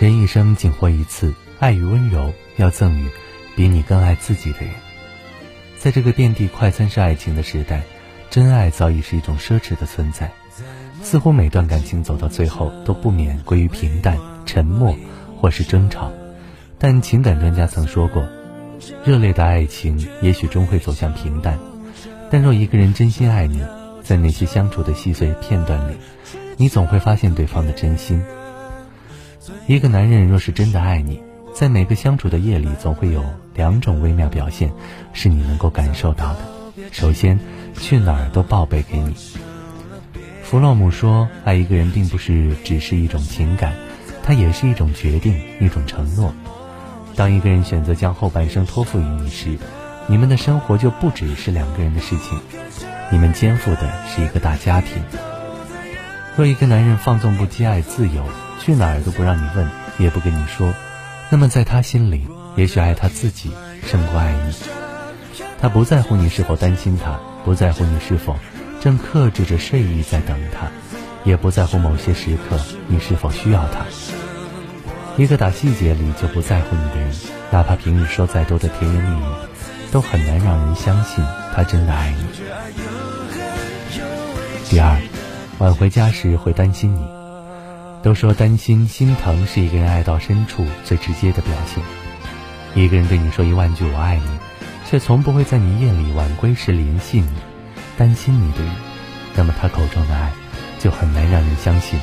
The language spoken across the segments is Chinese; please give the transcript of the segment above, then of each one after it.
人一生仅活一次，爱与温柔要赠予比你更爱自己的人。在这个遍地快餐式爱情的时代，真爱早已是一种奢侈的存在。似乎每段感情走到最后都不免归于平淡、沉默或是争吵。但情感专家曾说过，热烈的爱情也许终会走向平淡，但若一个人真心爱你，在那些相处的细碎片段里，你总会发现对方的真心。一个男人若是真的爱你，在每个相处的夜里，总会有两种微妙表现，是你能够感受到的。首先，去哪儿都报备给你。弗洛姆说，爱一个人并不是只是一种情感，它也是一种决定，一种承诺。当一个人选择将后半生托付于你时，你们的生活就不只是两个人的事情，你们肩负的是一个大家庭。若一个男人放纵不羁、爱自由，去哪儿都不让你问，也不跟你说，那么在他心里，也许爱他自己胜过爱你。他不在乎你是否担心他，不在乎你是否正克制着睡意在等他，也不在乎某些时刻你是否需要他。一个打细节里就不在乎你的人，哪怕平日说再多的甜言蜜语，都很难让人相信他真的爱你。第二。晚回家时会担心你，都说担心心疼是一个人爱到深处最直接的表现。一个人对你说一万句我爱你，却从不会在你夜里晚归时联系你，担心你的人，那么他口中的爱就很难让人相信。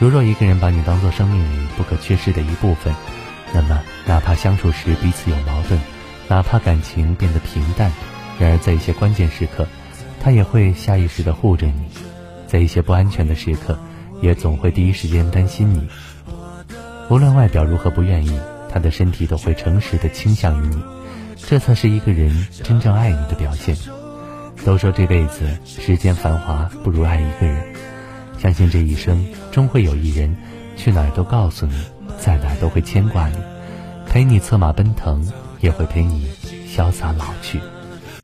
如若一个人把你当做生命里不可缺失的一部分，那么哪怕相处时彼此有矛盾，哪怕感情变得平淡，然而在一些关键时刻，他也会下意识地护着你。在一些不安全的时刻，也总会第一时间担心你。无论外表如何不愿意，他的身体都会诚实的倾向于你，这才是一个人真正爱你的表现。都说这辈子世间繁华不如爱一个人，相信这一生终会有一人，去哪都告诉你，在哪都会牵挂你，陪你策马奔腾，也会陪你潇洒老去。